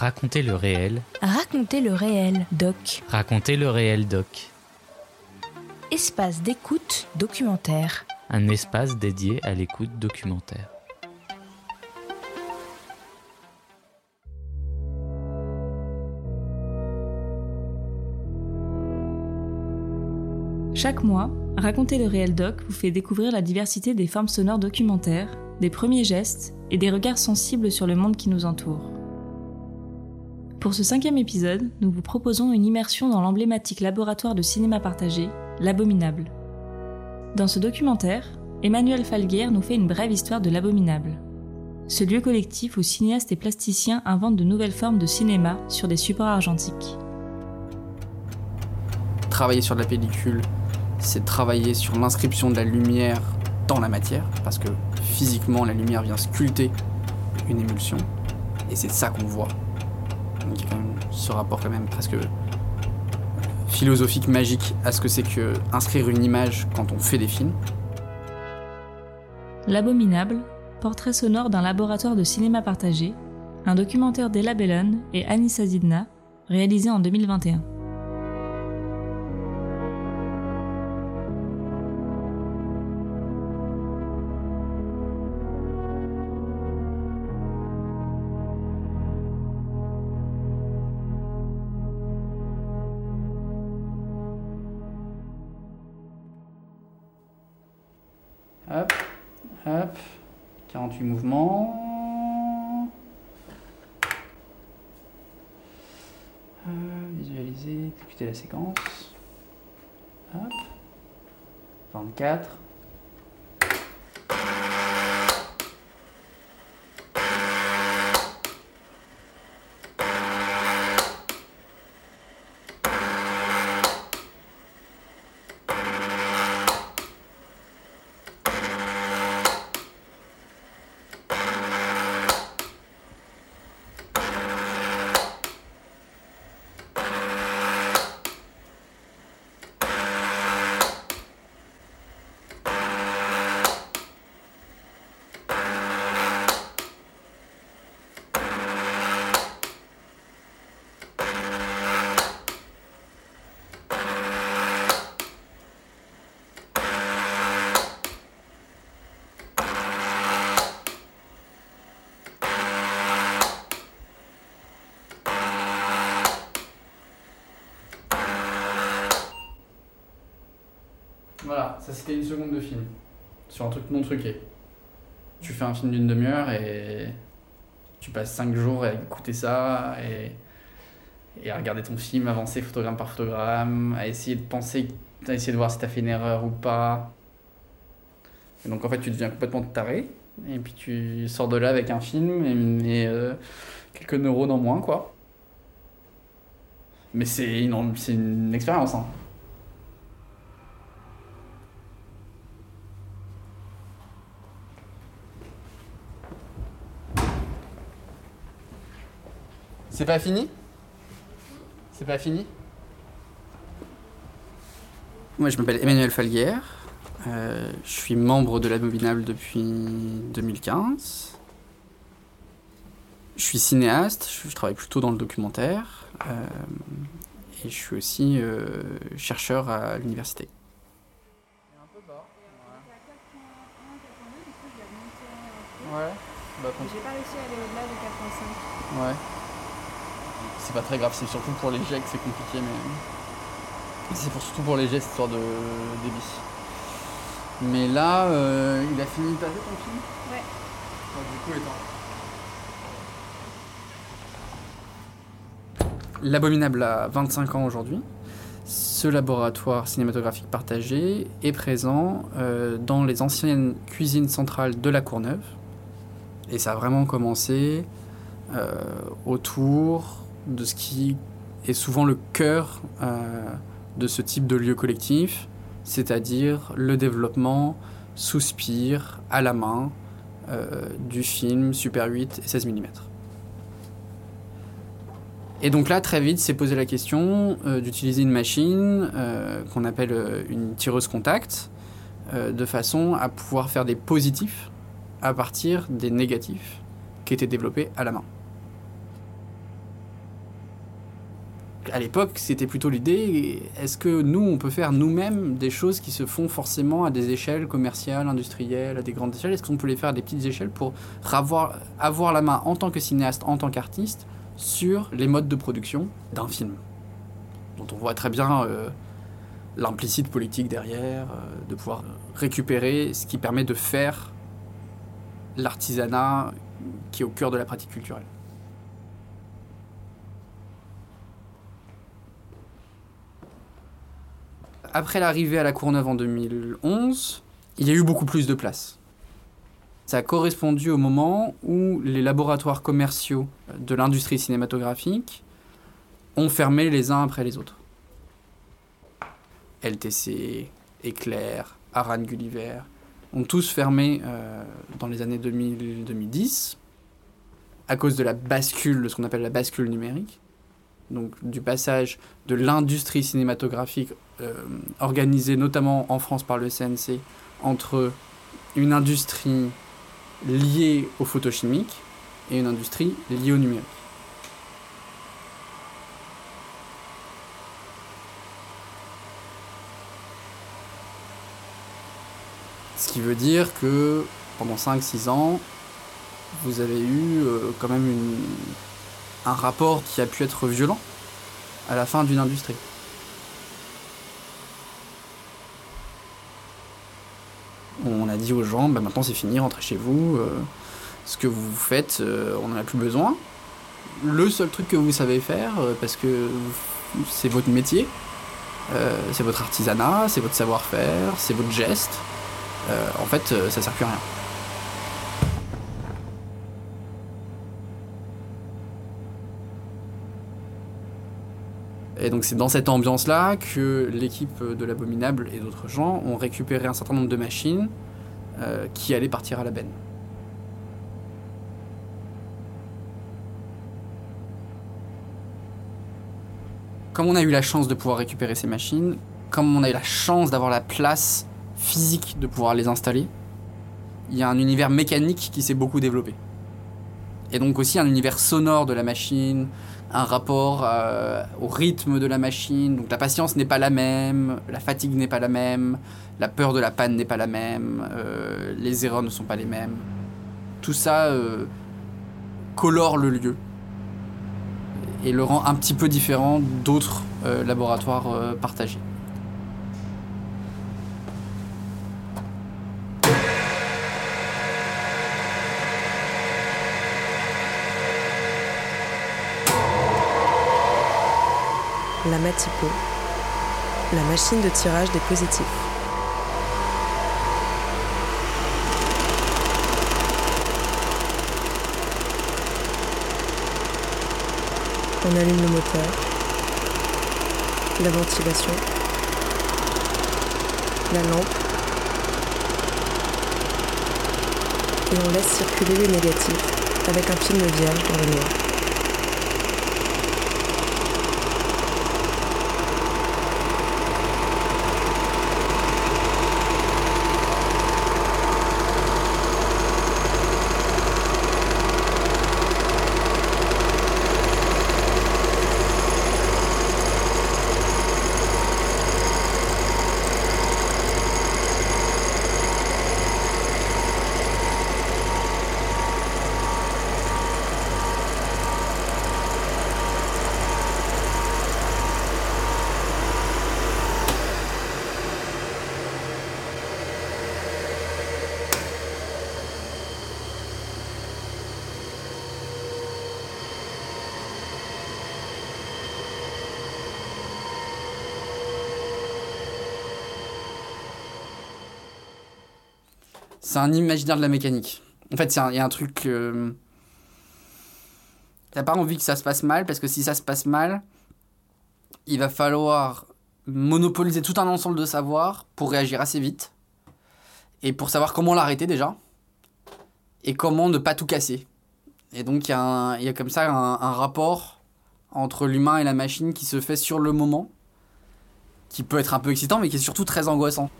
Racontez le réel. Racontez le réel, doc. Racontez le réel, doc. Espace d'écoute documentaire. Un espace dédié à l'écoute documentaire. Chaque mois, Racontez le réel doc vous fait découvrir la diversité des formes sonores documentaires, des premiers gestes et des regards sensibles sur le monde qui nous entoure. Pour ce cinquième épisode, nous vous proposons une immersion dans l'emblématique laboratoire de cinéma partagé, l'Abominable. Dans ce documentaire, Emmanuel Falguer nous fait une brève histoire de l'Abominable. Ce lieu collectif où cinéastes et plasticiens inventent de nouvelles formes de cinéma sur des supports argentiques. Travailler sur la pellicule, c'est travailler sur l'inscription de la lumière dans la matière, parce que physiquement la lumière vient sculpter une émulsion, et c'est ça qu'on voit. Ce rapport quand même presque philosophique, magique à ce que c'est que inscrire une image quand on fait des films. L'abominable, portrait sonore d'un laboratoire de cinéma partagé, un documentaire d'Ella Bellon et Anissa Zidna, réalisé en 2021. Hop, hop, 48 mouvements. Euh, visualiser, exécuter la séquence. Hop. 24. Voilà, ça c'était une seconde de film. Sur un truc non truqué. Tu fais un film d'une demi-heure et tu passes 5 jours à écouter ça et, et à regarder ton film avancer photogramme par photogramme, à essayer de penser, à essayer de voir si t'as fait une erreur ou pas. Et donc en fait tu deviens complètement taré et puis tu sors de là avec un film et, euh, quelques neurones en moins quoi. Mais c'est une, une expérience. Hein. C'est pas fini? C'est pas fini? Moi je m'appelle Emmanuel Falguer. Euh, je suis membre de l'Abominable depuis 2015. Je suis cinéaste, je travaille plutôt dans le documentaire. Euh, et je suis aussi euh, chercheur à l'université. Ouais, bah, J'ai pas réussi à aller au-delà de 4.5. Ouais. C'est pas très grave, c'est surtout pour les jets que c'est compliqué, mais. C'est pour, surtout pour les jets, histoire de débit. Mais là, euh, il a fini de passer ton film? Ouais. Du coup, étant. L'Abominable a 25 ans aujourd'hui. Ce laboratoire cinématographique partagé est présent euh, dans les anciennes cuisines centrales de la Courneuve. Et ça a vraiment commencé euh, autour de ce qui est souvent le cœur euh, de ce type de lieu collectif, c'est-à-dire le développement sous spire, à la main, euh, du film Super 8 et 16 mm. Et donc là, très vite, s'est posé la question euh, d'utiliser une machine qu'on appelle une tireuse contact, de façon à pouvoir faire des positifs à partir des négatifs qui étaient développés à la main. À l'époque, c'était plutôt l'idée, est-ce que nous, on peut faire nous-mêmes des choses qui se font forcément à des échelles commerciales, industrielles, à des grandes échelles? Est-ce qu'on peut les faire à des petites échelles pour avoir, la main en tant que cinéaste, en tant qu'artiste, sur les modes de production d'un film? Dont on voit très bien euh, l'implicite politique derrière, euh, de pouvoir récupérer ce qui permet de faire l'artisanat qui est au cœur de la pratique culturelle. Après l'arrivée à la Courneuve en 2011, il y a eu beaucoup plus de place. Ça a correspondu au moment où les laboratoires commerciaux de l'industrie cinématographique ont fermé les uns après les autres. LTC, Éclair, Aran Gulliver, ont tous fermé euh, dans les années 2000-2010 à cause de la bascule, de ce qu'on appelle la bascule numérique, donc du passage de l'industrie cinématographique euh, organisée notamment en France par le CNC entre une industrie liée au photochimique et une industrie liée au numérique. Ce qui veut dire que pendant 5-6 ans, vous avez eu euh, quand même un rapport qui a pu être violent à la fin d'une industrie. On a dit aux gens, bah maintenant c'est fini, rentrez chez vous, euh, ce que vous faites, euh, on n'en a plus besoin. Le seul truc que vous savez faire, euh, parce que c'est votre métier, c'est votre artisanat, c'est votre savoir-faire, c'est votre geste, en fait ça sert plus à rien. Et donc c'est dans cette ambiance-là que l'équipe de l'Abominable et d'autres gens ont récupéré un certain nombre de machines euh, qui allaient partir à la benne. Comme on a eu la chance de pouvoir récupérer ces machines, comme on a eu la chance d'avoir la place physique de pouvoir les installer, il y a un univers mécanique qui s'est beaucoup développé. Et donc aussi un univers sonore de la machine, un rapport euh, au rythme de la machine. Donc la patience n'est pas la même, la fatigue n'est pas la même, la peur de la panne n'est pas la même, euh, les erreurs ne sont pas les mêmes. Tout ça euh, colore le lieu et le rend un petit peu différent d'autres laboratoires partagés. La Matipo, la machine de tirage des positifs. On allume le moteur, la ventilation, la lampe et on laisse circuler les négatifs avec un film vierge dans le noir. C'est un imaginaire de la mécanique. En fait, il y a un truc. Euh... T'as pas envie que ça se passe mal, parce que si ça se passe mal, il va falloir monopoliser tout un ensemble de savoir pour réagir assez vite. Et pour savoir comment l'arrêter déjà. Et comment ne pas tout casser. Et donc il y, a comme ça un rapport entre l'humain et la machine qui se fait sur le moment. Qui peut être un peu excitant, mais qui est surtout très angoissant.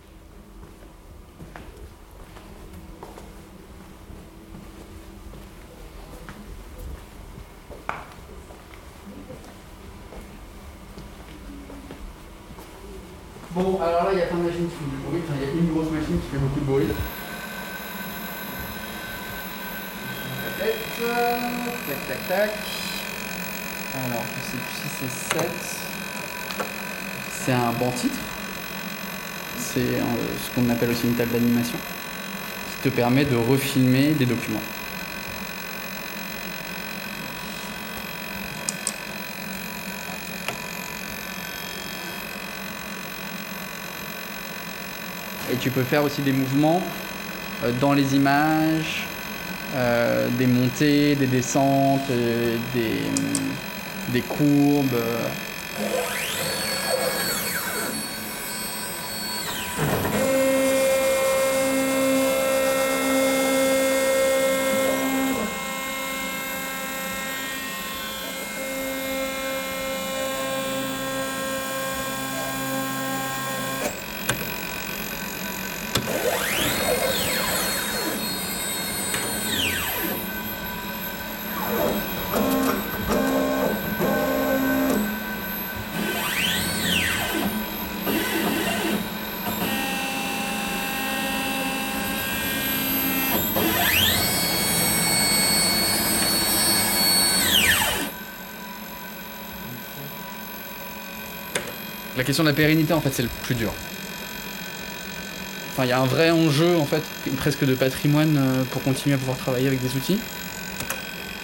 Alors là, il y a plein de machines qui font du bruit. Enfin, il y a une grosse machine qui fait beaucoup de bruit. Tac, tac, tac. Alors, je sais plus si c'est 7. C'est un banc titre. C'est euh, ce qu'on appelle aussi une table d'animation qui te permet de refilmer des documents. Tu peux faire aussi des mouvements euh, dans les images, euh, des montées, des descentes, euh, des, des courbes. La question de la pérennité, en fait, c'est le plus dur. Il y a un vrai enjeu, en fait, presque de patrimoine euh, pour continuer à pouvoir travailler avec des outils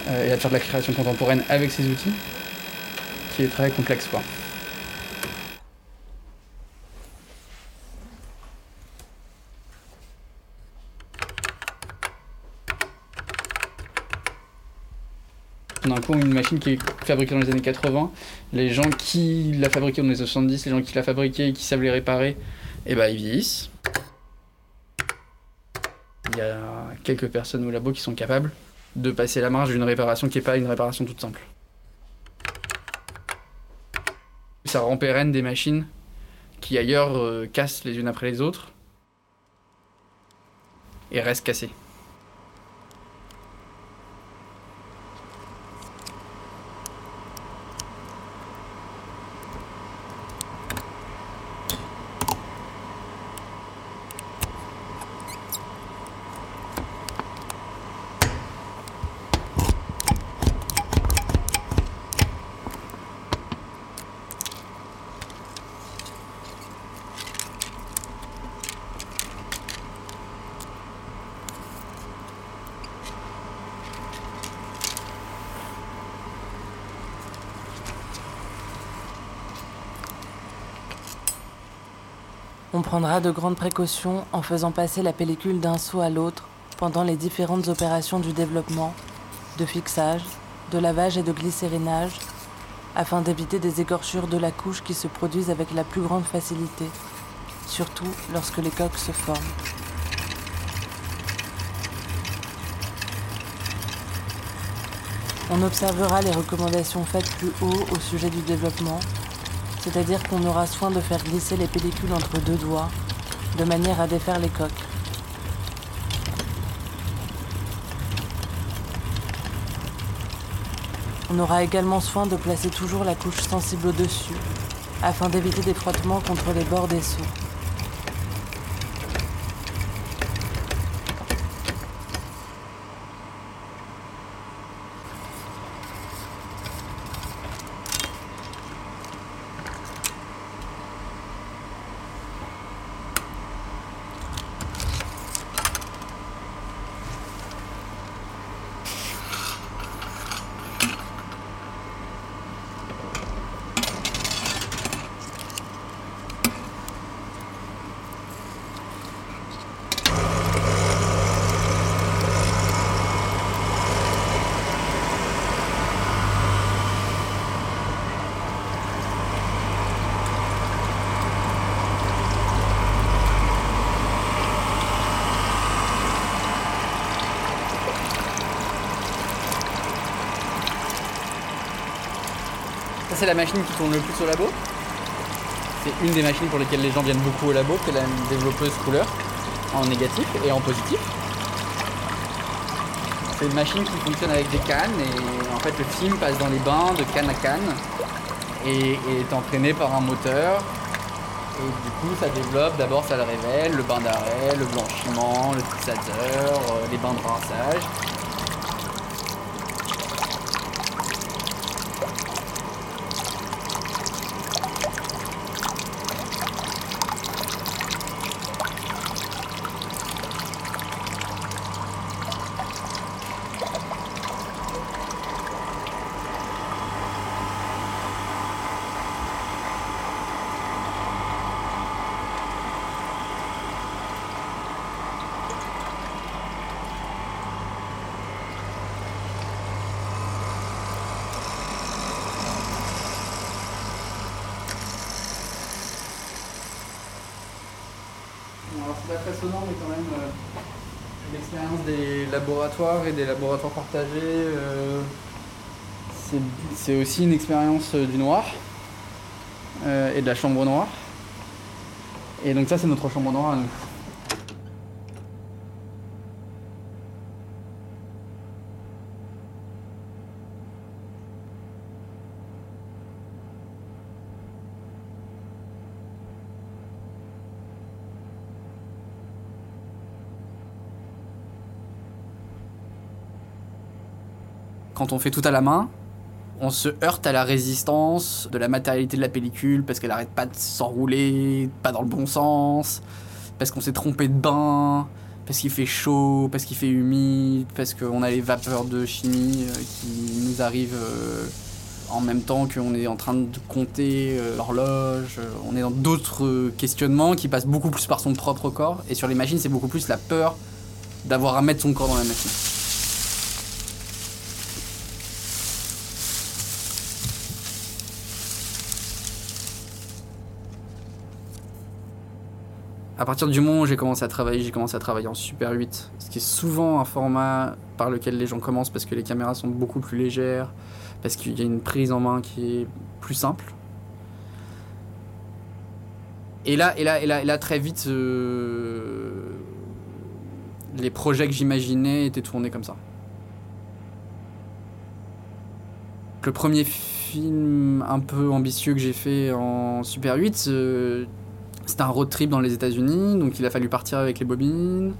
euh, et à faire de la création contemporaine avec ces outils, qui est très complexe, quoi. Un une machine qui est fabriquée dans les années 80. Les gens qui l'a fabriquée dans les années 70, les gens qui l'a fabriquée et qui savent les réparer, eh ben, ils vieillissent. Il y a quelques personnes au labo qui sont capables de passer la marge d'une réparation qui n'est pas une réparation toute simple. Ça rend pérenne des machines qui ailleurs euh, cassent les unes après les autres et restent cassées. On prendra de grandes précautions en faisant passer la pellicule d'un seau à l'autre pendant les différentes opérations du développement, de fixage, de lavage et de glycérinage, afin d'éviter des écorchures de la couche qui se produisent avec la plus grande facilité, surtout lorsque les coques se forment. On observera les recommandations faites plus haut au sujet du développement, c'est-à-dire qu'on aura soin de faire glisser les pellicules entre deux doigts, de manière à défaire les coques. On aura également soin de placer toujours la couche sensible au-dessus, afin d'éviter des frottements contre les bords des seaux. C'est la machine qui tourne le plus au labo. C'est une des machines pour lesquelles les gens viennent beaucoup au labo, c'est la développeuse couleur, en négatif et en positif. C'est une machine qui fonctionne avec des cannes et en fait le film passe dans les bains de canne à canne et, et est entraîné par un moteur Et du coup, ça développe, d'abord ça le révèle, le bain d'arrêt, le blanchiment, le fixateur, euh, les bains de rinçage. Très sonore, mais quand même, euh, l'expérience des laboratoires et des laboratoires partagés, euh, c'est- aussi une expérience euh, du noir et de la chambre noire. Et donc ça, c'est notre chambre noire. Quand on fait tout à la main, on se heurte à la résistance de la matérialité de la pellicule parce qu'elle arrête pas de s'enrouler, pas dans le bon sens, parce qu'on s'est trompé de bain, parce qu'il fait chaud, parce qu'il fait humide, parce qu'on a les vapeurs de chimie euh, qui nous arrivent euh, en même temps qu'on est en train de compter euh, l'horloge. On est dans d'autres questionnements qui passent beaucoup plus par son propre corps. Et sur les machines, c'est beaucoup plus la peur d'avoir à mettre son corps dans la machine. Partir du moment où j'ai commencé à travailler, j'ai commencé à travailler en Super 8, ce qui est souvent un format par lequel les gens commencent parce que les caméras sont beaucoup plus légères, parce qu'il y a une prise en main qui est plus simple. Et là, et là, et là, très vite, euh, les projets que j'imaginais étaient tournés comme ça. Le premier film un peu ambitieux que j'ai fait en Super 8, euh, c'était un road trip dans les États-Unis, donc il a fallu partir avec les bobines.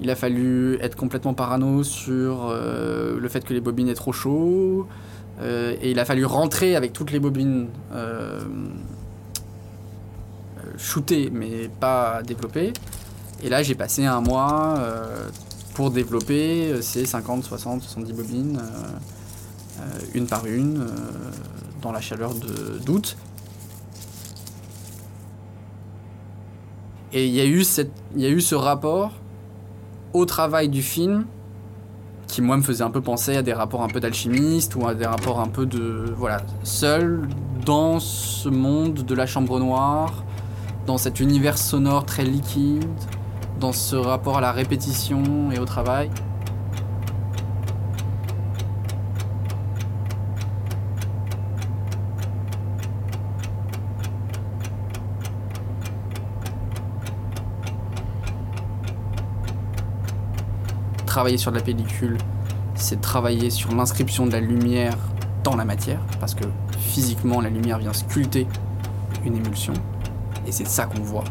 Il a fallu être complètement parano sur euh, le fait que les bobines aient trop chaud. Euh, et il a fallu rentrer avec toutes les bobines euh, shootées, mais pas développées. Et là, j'ai passé un mois pour développer ces 50, 60, 70 bobines, une par une, dans la chaleur d'août. Et il y, a eu ce rapport au travail du film qui, moi, me faisait un peu penser à des rapports un peu d'alchimiste ou à des rapports un peu de. Voilà, seul dans ce monde de la chambre noire, dans cet univers sonore très liquide, dans ce rapport à la répétition et au travail. Travailler sur la pellicule, c'est travailler sur l'inscription de la lumière dans la matière, parce que physiquement, la lumière vient sculpter une émulsion, et c'est ça qu'on voit.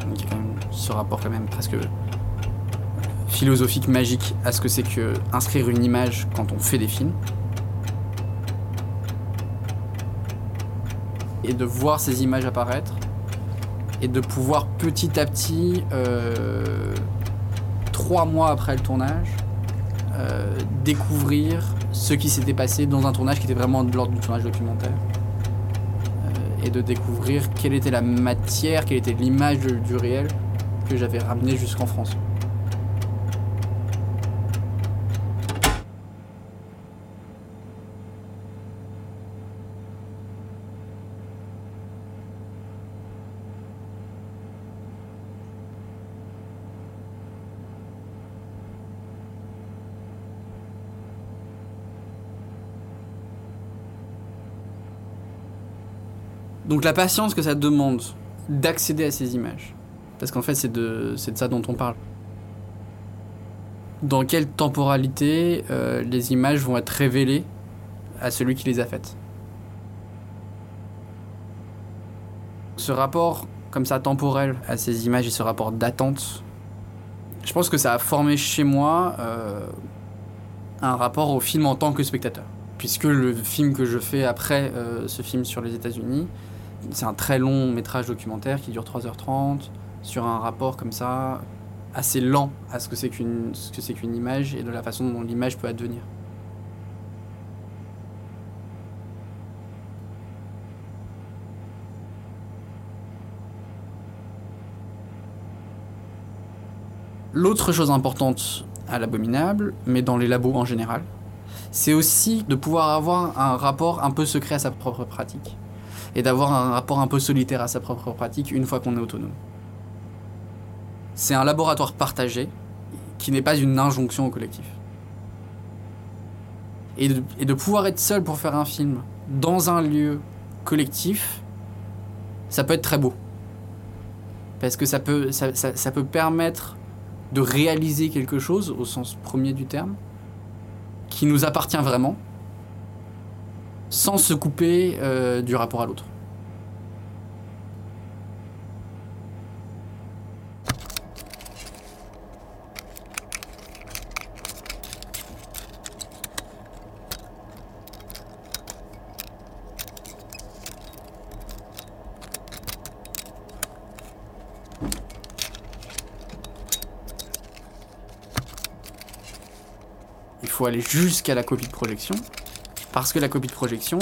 Donc il y a quand même ce rapport quand même presque philosophique, magique à ce que c'est que inscrire une image quand on fait des films. Et de voir ces images apparaître, et de pouvoir petit à petit euh, trois mois après le tournage, euh, découvrir ce qui s'était passé dans un tournage qui était vraiment de l'ordre du tournage documentaire. Euh, et de découvrir quelle était la matière, quelle était l'image du, du réel que j'avais ramené jusqu'en France. Donc la patience que ça demande d'accéder à ces images, parce qu'en fait c'est de, ça dont on parle. Dans quelle temporalité euh, les images vont être révélées à celui qui les a faites? Ce rapport comme ça temporel à ces images et ce rapport d'attente, je pense que ça a formé chez moi euh, un rapport au film en tant que spectateur. Puisque le film que je fais après euh, ce film sur les États-Unis, c'est un très long métrage documentaire qui dure 3h30, sur un rapport comme ça, assez lent à ce que c'est qu'une ce que c'est qu'une image et de la façon dont l'image peut advenir. L'autre chose importante à l'abominable, mais dans les labos en général, c'est aussi de pouvoir avoir un rapport un peu secret à sa propre pratique. Et d'avoir un rapport un peu solitaire à sa propre pratique une fois qu'on est autonome. C'est un laboratoire partagé qui n'est pas une injonction au collectif. Et de, pouvoir être seul pour faire un film dans un lieu collectif, ça peut être très beau. Parce que ça peut permettre de réaliser quelque chose, au sens premier du terme, qui nous appartient vraiment, sans se couper euh, du rapport à l'autre. Il faut aller jusqu'à la copie de projection, parce que la copie de projection,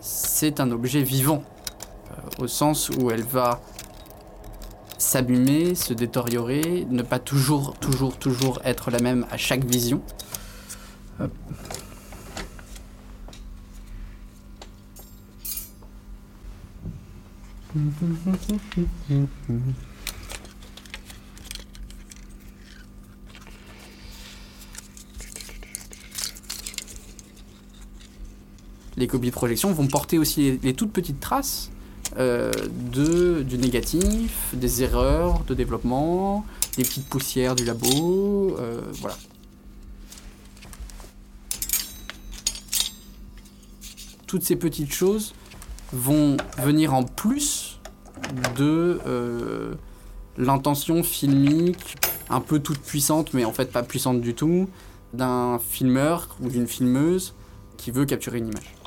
c'est un objet vivant, euh, au sens où elle va s'abîmer, se détériorer, ne pas toujours, toujours, toujours être la même à chaque vision. Les copies de projection vont porter aussi les, toutes petites traces euh, de, du négatif, des erreurs de développement, des petites poussières du labo, euh, voilà. Toutes ces petites choses vont venir en plus de euh, l'intention filmique, un peu toute puissante, mais en fait pas puissante du tout, d'un filmeur ou d'une filmeuse qui veut capturer une image.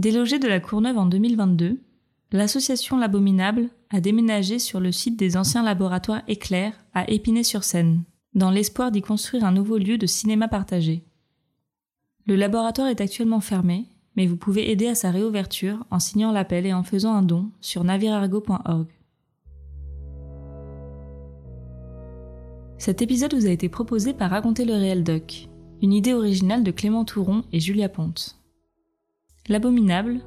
Délogé de la Courneuve en 2022, l'association L'Abominable a déménagé sur le site des anciens laboratoires Éclair à Épinay-sur-Seine, dans l'espoir d'y construire un nouveau lieu de cinéma partagé. Le laboratoire est actuellement fermé, mais vous pouvez aider à sa réouverture en signant l'appel et en faisant un don sur navirargo.org. Cet épisode vous a été proposé par Raconter le réel doc, une idée originale de Clément Touron et Julia Ponte. L'Abominable,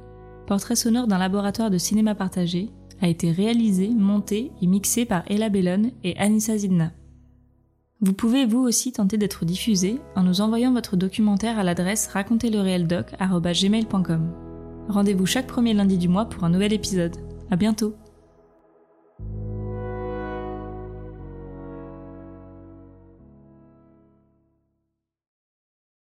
portrait sonore d'un laboratoire de cinéma partagé, a été réalisé, monté et mixé par Ella Bellon et Anissa Zidna. Vous pouvez vous aussi tenter d'être diffusé en nous envoyant votre documentaire à l'adresse raconterlereeldoc.gmail.com. Rendez-vous chaque premier lundi du mois pour un nouvel épisode. À bientôt!